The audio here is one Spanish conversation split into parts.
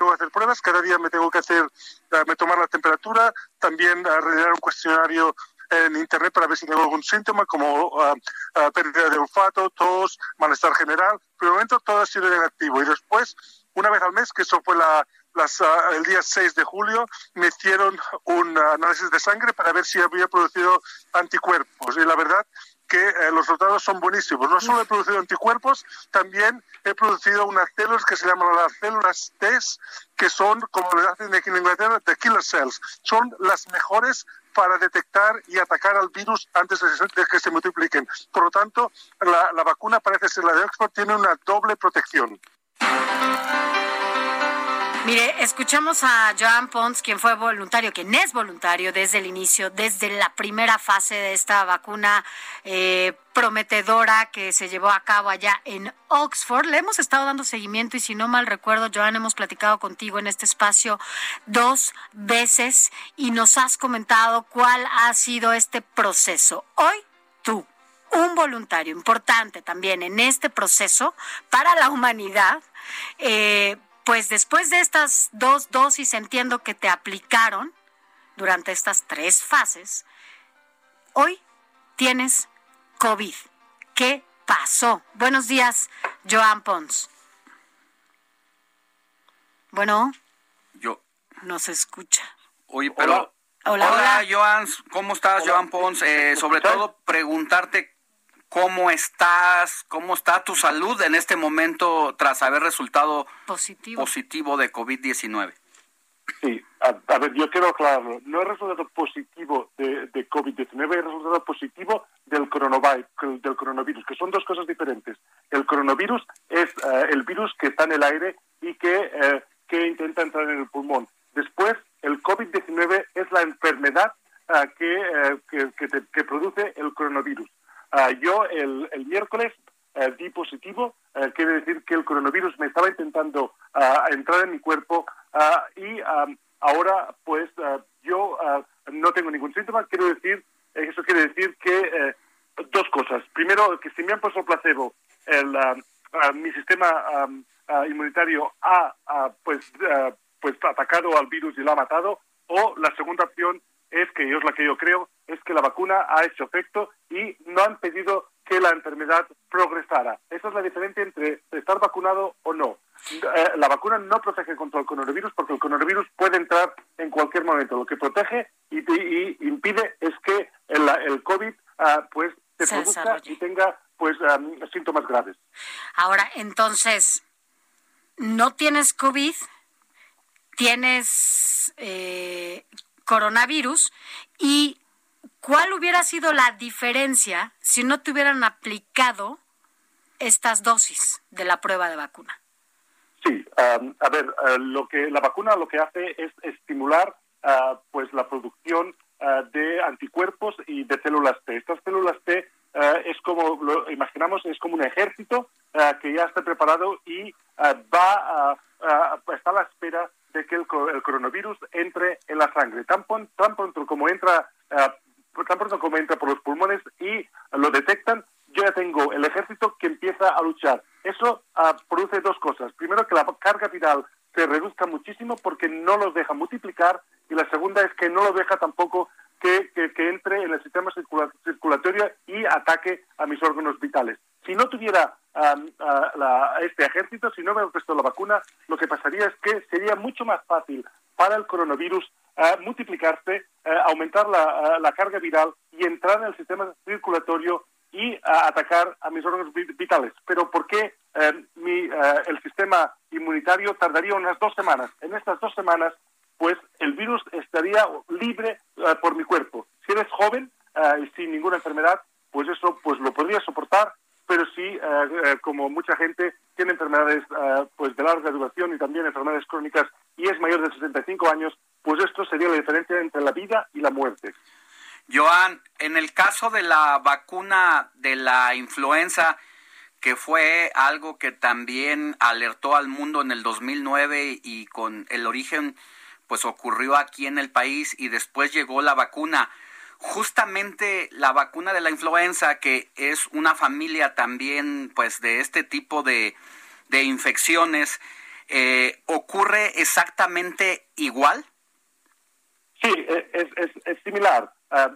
Tengo que hacer pruebas, cada día me tengo que hacer, eh, me tomar la temperatura, también rellenar un cuestionario en internet para ver si tengo algún síntoma como uh, uh, pérdida de olfato, tos, malestar general. Pero de momento todo ha sido negativo y después, una vez al mes, que eso fue la, las, uh, el día 6 de julio, me hicieron un análisis de sangre para ver si había producido anticuerpos. Y la verdad que eh, los resultados son buenísimos. No solo he producido anticuerpos, también he producido unas células que se llaman las células T, que son, como le hacen aquí en Inglaterra, the killer cells. Son las mejores para detectar y atacar al virus antes de que se multipliquen. Por lo tanto, la, la vacuna parece ser la de Oxford, tiene una doble protección. Mire, escuchamos a Joan Pons, quien fue voluntario, quien es voluntario desde el inicio, desde la primera fase de esta vacuna eh, prometedora que se llevó a cabo allá en Oxford. Le hemos estado dando seguimiento y si no mal recuerdo, Joan, hemos platicado contigo en este espacio dos veces y nos has comentado cuál ha sido este proceso. Hoy tú, un voluntario importante también en este proceso para la humanidad, eh, pues después de estas dos dosis entiendo que te aplicaron durante estas tres fases, hoy tienes COVID. ¿Qué pasó? Buenos días, Joan Pons. Bueno. Yo. No se escucha. Oye, pero. Hola, hola. Joan. ¿Cómo estás, Joan Pons? Eh, sobre todo, preguntarte cómo estás, cómo está tu salud en este momento tras haber resultado positivo, positivo de COVID-19. Sí, a, a, ver, yo quiero aclararlo. No he resultado positivo de, de COVID-19, he resultado positivo del coronavirus, del coronavirus, que son dos cosas diferentes. El coronavirus es uh, el virus que está en el aire y que, uh, que intenta entrar en el pulmón. Después, el COVID-19 es la enfermedad uh, que, que, que, te, que produce el coronavirus. Uh, yo el, el miércoles uh, di positivo, uh, quiere decir que el coronavirus me estaba intentando cuerpo y um, ahora pues yo no tengo ningún síntoma. Quiero decir, eso quiere decir que dos cosas. Primero, que si me han puesto placebo, el, mi sistema um, inmunitario ha pues, pues atacado al virus y lo ha matado. O la segunda opción es que, es la que yo creo, es que la vacuna ha hecho efecto y no han pedido que la enfermedad progresara. Esa es la diferencia entre estar vacunado o no. Vacuna no protege contra el coronavirus porque el coronavirus puede entrar en cualquier momento. Lo que protege y, y impide es que el, el COVID uh, pues se, se produzca desarrolle. y tenga pues um, síntomas graves. Ahora, entonces, no tienes COVID, tienes eh, coronavirus y ¿cuál hubiera sido la diferencia si no te hubieran aplicado estas dosis de la prueba de vacuna? Sí, um, a ver, uh, lo que la vacuna lo que hace es estimular uh, pues la producción uh, de anticuerpos y de células T. Estas células T es como lo imaginamos es como un ejército que ya está preparado y va está a la espera de que el, el, coronavirus entre en la sangre. Tan, tan pronto como entra tan pronto como entra por los pulmones y lo detectan, yo ya tengo el ejército que a luchar. Eso uh, produce dos cosas. Primero, que la carga viral se reduzca muchísimo porque no los deja multiplicar y la segunda es que no lo deja tampoco que, entre en el sistema circula, circulatorio y ataque a mis órganos vitales. Si no tuviera este ejército, si no me puesto la vacuna, lo que pasaría es que sería mucho más fácil para el coronavirus uh, multiplicarse, uh, aumentar la, la, carga viral y entrar en el sistema circulatorio y atacar a mis órganos vitales. Pero ¿por qué mi, el sistema inmunitario tardaría unas dos semanas? En estas dos semanas, pues el virus estaría libre por mi cuerpo. Si eres joven y sin ninguna enfermedad, pues eso pues lo podría soportar pero eh, como mucha gente tiene enfermedades eh, pues de larga duración y también enfermedades crónicas y es mayor de 65 años, pues esto sería la diferencia entre la vida y la muerte. Joan, en el caso de la vacuna de la influenza, que fue algo que también alertó al mundo en el 2009 y con el origen pues ocurrió aquí en el país y después llegó la vacuna. Justamente la vacuna de la influenza, que es una familia también pues de este tipo de, de infecciones, eh, ¿ocurre exactamente igual? Sí, es, es, es similar. Ah,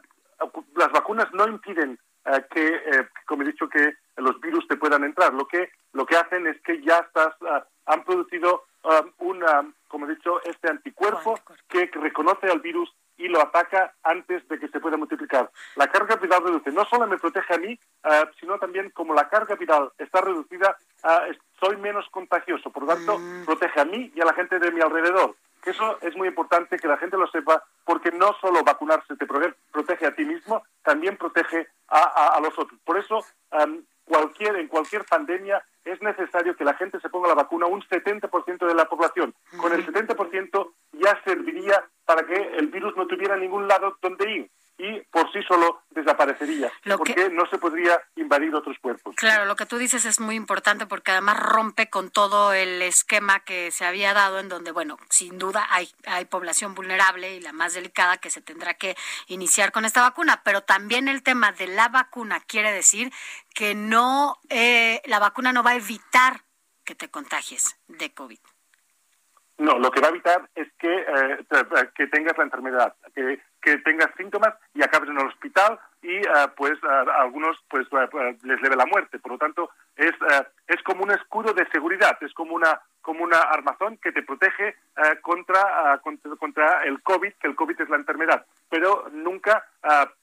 las vacunas no impiden ah, que, eh, como he dicho, que los virus te puedan entrar. Lo que, lo que hacen es que ya estás, ah, han producido una, como he dicho, este anticuerpo que reconoce al virus y lo ataca antes de que se pueda multiplicar. La carga viral reduce. No solo me protege a mí, sino también como la carga viral está reducida, soy menos contagioso. Por lo tanto, mm. protege a mí y a la gente de mi alrededor. Eso es muy importante que la gente lo sepa porque no solo vacunarse te protege a ti mismo, también protege a, los otros. Por eso, cualquier, en cualquier pandemia es necesario que la gente se ponga la vacuna, un 70% de la población. Con el 70% ya serviría para que el virus no tuviera ningún lado donde ir y por sí solo desaparecería, porque no se podría invadir otros cuerpos. Claro, lo que tú dices es muy importante porque además rompe con todo el esquema que se había dado en donde, bueno, sin duda hay, hay población vulnerable y la más delicada que se tendrá que iniciar con esta vacuna, pero también el tema de la vacuna quiere decir que no, eh, la vacuna no va a evitar que te contagies de COVID. No, lo que va a evitar es que, eh, que tengas la enfermedad, que, que tengas síntomas y acabes en el hospital y eh, pues algunos pues eh, les leve la muerte. Por lo tanto, es, es como un escudo de seguridad, es como una como una armazón que te protege contra, contra, contra el COVID, que el COVID es la enfermedad, pero nunca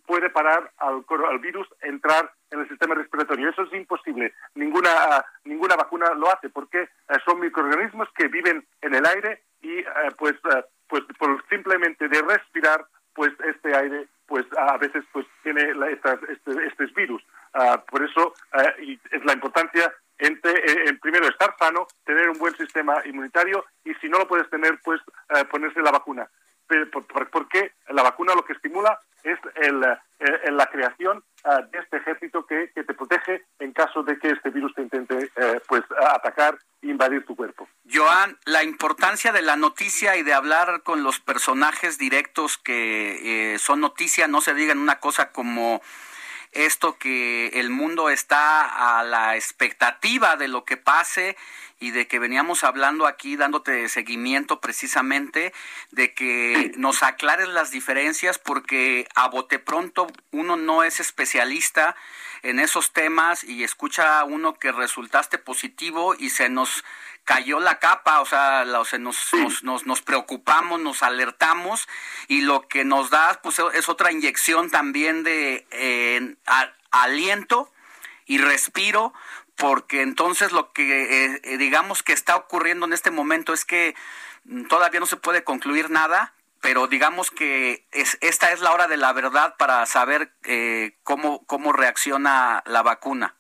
puede parar al, al virus entrar en el sistema respiratorio. Eso es imposible. Ninguna, ninguna vacuna lo hace porque son microorganismos que viven en el aire y pues, pues por simplemente de respirar pues este aire pues a veces pues tiene estas, este, este virus. Ah, por eso y es la importancia entre, en primero estar sano, tener un buen sistema inmunitario y si no lo puedes tener pues ponerse la vacuna. Porque la vacuna lo que estimula es el, la creación de este ejército que, te protege en caso de que este virus te intente eh, pues atacar e invadir tu cuerpo. Joan, la importancia de la noticia y de hablar con los personajes directos que eh, son noticia, no se digan una cosa como esto que el mundo está a la expectativa de lo que pase y de que veníamos hablando aquí dándote seguimiento precisamente de que nos aclares las diferencias porque a bote pronto uno no es especialista en esos temas y escucha a uno que resultaste positivo y se nos cayó la capa, o sea, nos, nos, nos, preocupamos, nos alertamos y lo que nos da pues, es otra inyección también de eh, aliento y respiro, porque entonces lo que eh, digamos que está ocurriendo en este momento es que mm, todavía no se puede concluir nada, pero digamos que es, esta es la hora de la verdad para saber eh, cómo, cómo reacciona la vacuna.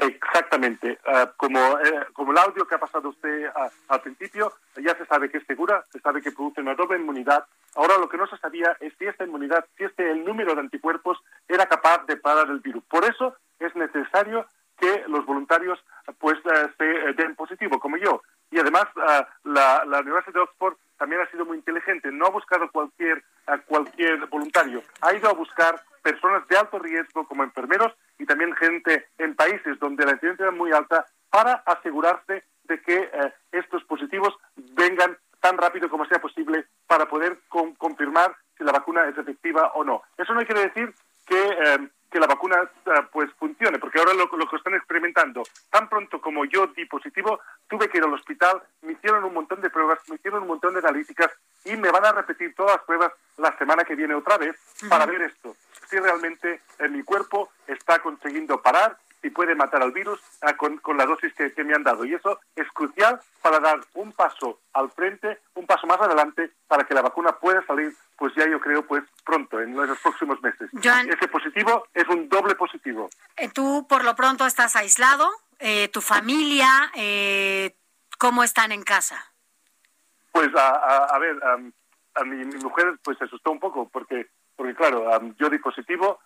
Exactamente. Ah, como, eh, como el audio que ha pasado usted ah, al principio, ya se sabe que es segura, se sabe que produce una doble inmunidad. Ahora lo que no se sabía es si esta inmunidad, si este el número de anticuerpos era capaz de parar el virus. Por eso es necesario que los voluntarios pues eh, se eh, den positivo, como yo. Y además ah, la, la Universidad de Oxford también ha sido muy inteligente. No ha buscado cualquier, cualquier voluntario. Ha ido a buscar personas de alto riesgo como enfermeros y también gente en países donde la incidencia es muy alta para asegurarse de que eh, estos positivos vengan tan rápido como sea posible para poder confirmar si la vacuna es efectiva o no. Eso no quiere decir que, eh, que la vacuna eh, pues funcione, porque ahora lo, lo, que están experimentando, tan pronto como yo di positivo, tuve que ir al hospital, me hicieron un montón pruebas, me hicieron un montón de analíticas y me van a repetir todas las pruebas la semana que viene otra vez para ver esto si realmente en mi cuerpo está consiguiendo parar y puede matar al virus ah, con, la dosis que, me han dado. Y eso es crucial para dar un paso al frente, un paso más adelante, para que la vacuna pueda salir, pues ya yo creo, pues pronto, en los próximos meses. Ese positivo es un doble positivo. Eh, tú, por lo pronto, estás aislado. Eh, ¿Tu familia, eh, cómo están en casa? Pues a, ver, a mi, mujer pues se asustó un poco porque, porque claro, yo di positivo,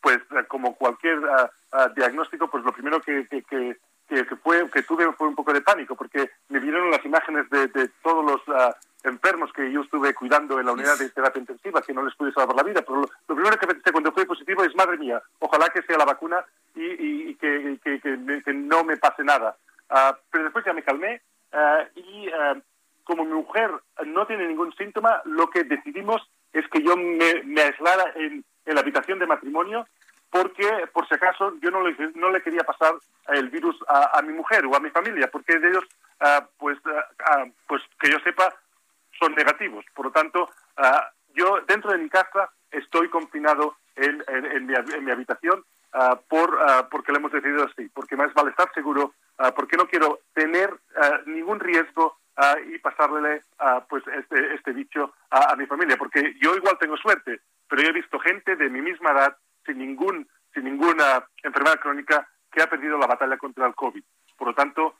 pues como cualquier diagnóstico, pues lo primero que, que, fue, que tuve fue un poco de pánico porque me vieron las imágenes de, de todos los enfermos que yo estuve cuidando en la unidad de terapia intensiva, que no les pude salvar la vida. Pero lo, primero que pensé cuando fue positivo es, madre mía, ojalá que sea la vacuna y, que, que, no me pase nada. Ah, pero después ya me calmé ah, y ah, como mi mujer no tiene ningún síntoma, lo que decidimos es que yo me, aislara en, en, la habitación de matrimonio porque, por si acaso, yo no le, no le quería pasar el virus a, mi mujer o a mi familia, porque de ellos, pues, pues que yo sepa, son negativos. Por lo tanto, yo dentro de mi casa estoy confinado en, en, mi, habitación ah, por, uh, porque lo hemos decidido así, porque más vale estar seguro, porque no quiero pasarle pues este, este bicho a, mi familia, porque yo igual tengo suerte, pero yo he visto gente de mi misma edad sin ningún sin ninguna enfermedad crónica que ha perdido la batalla contra el COVID. Por lo tanto,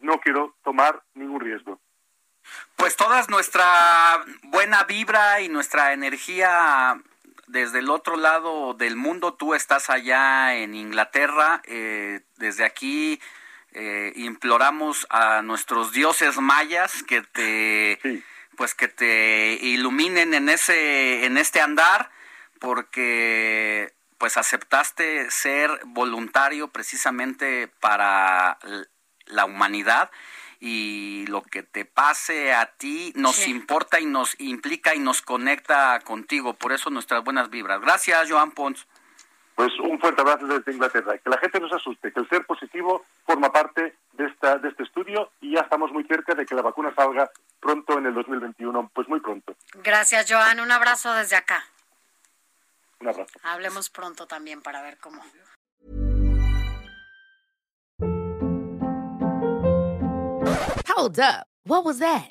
no quiero tomar ningún riesgo. Pues toda nuestra buena vibra y nuestra energía desde el otro lado del mundo, tú estás allá en Inglaterra, eh, desde aquí eh, imploramos a nuestros dioses mayas que te pues que te iluminen en ese en este andar porque pues aceptaste ser voluntario precisamente para la humanidad y lo que te pase a ti nos importa y nos implica y nos conecta contigo. Por eso nuestras buenas vibras. Gracias, Joan Pons. Pues un fuerte abrazo desde Inglaterra. Que la gente no se asuste, que el ser positivo forma parte de, esta, de este estudio y ya estamos muy cerca de que la vacuna salga pronto en el 2021, pues muy pronto. Gracias, Joan. Un abrazo desde acá. Un abrazo. Hablemos pronto también para ver cómo. Hold up. What was that?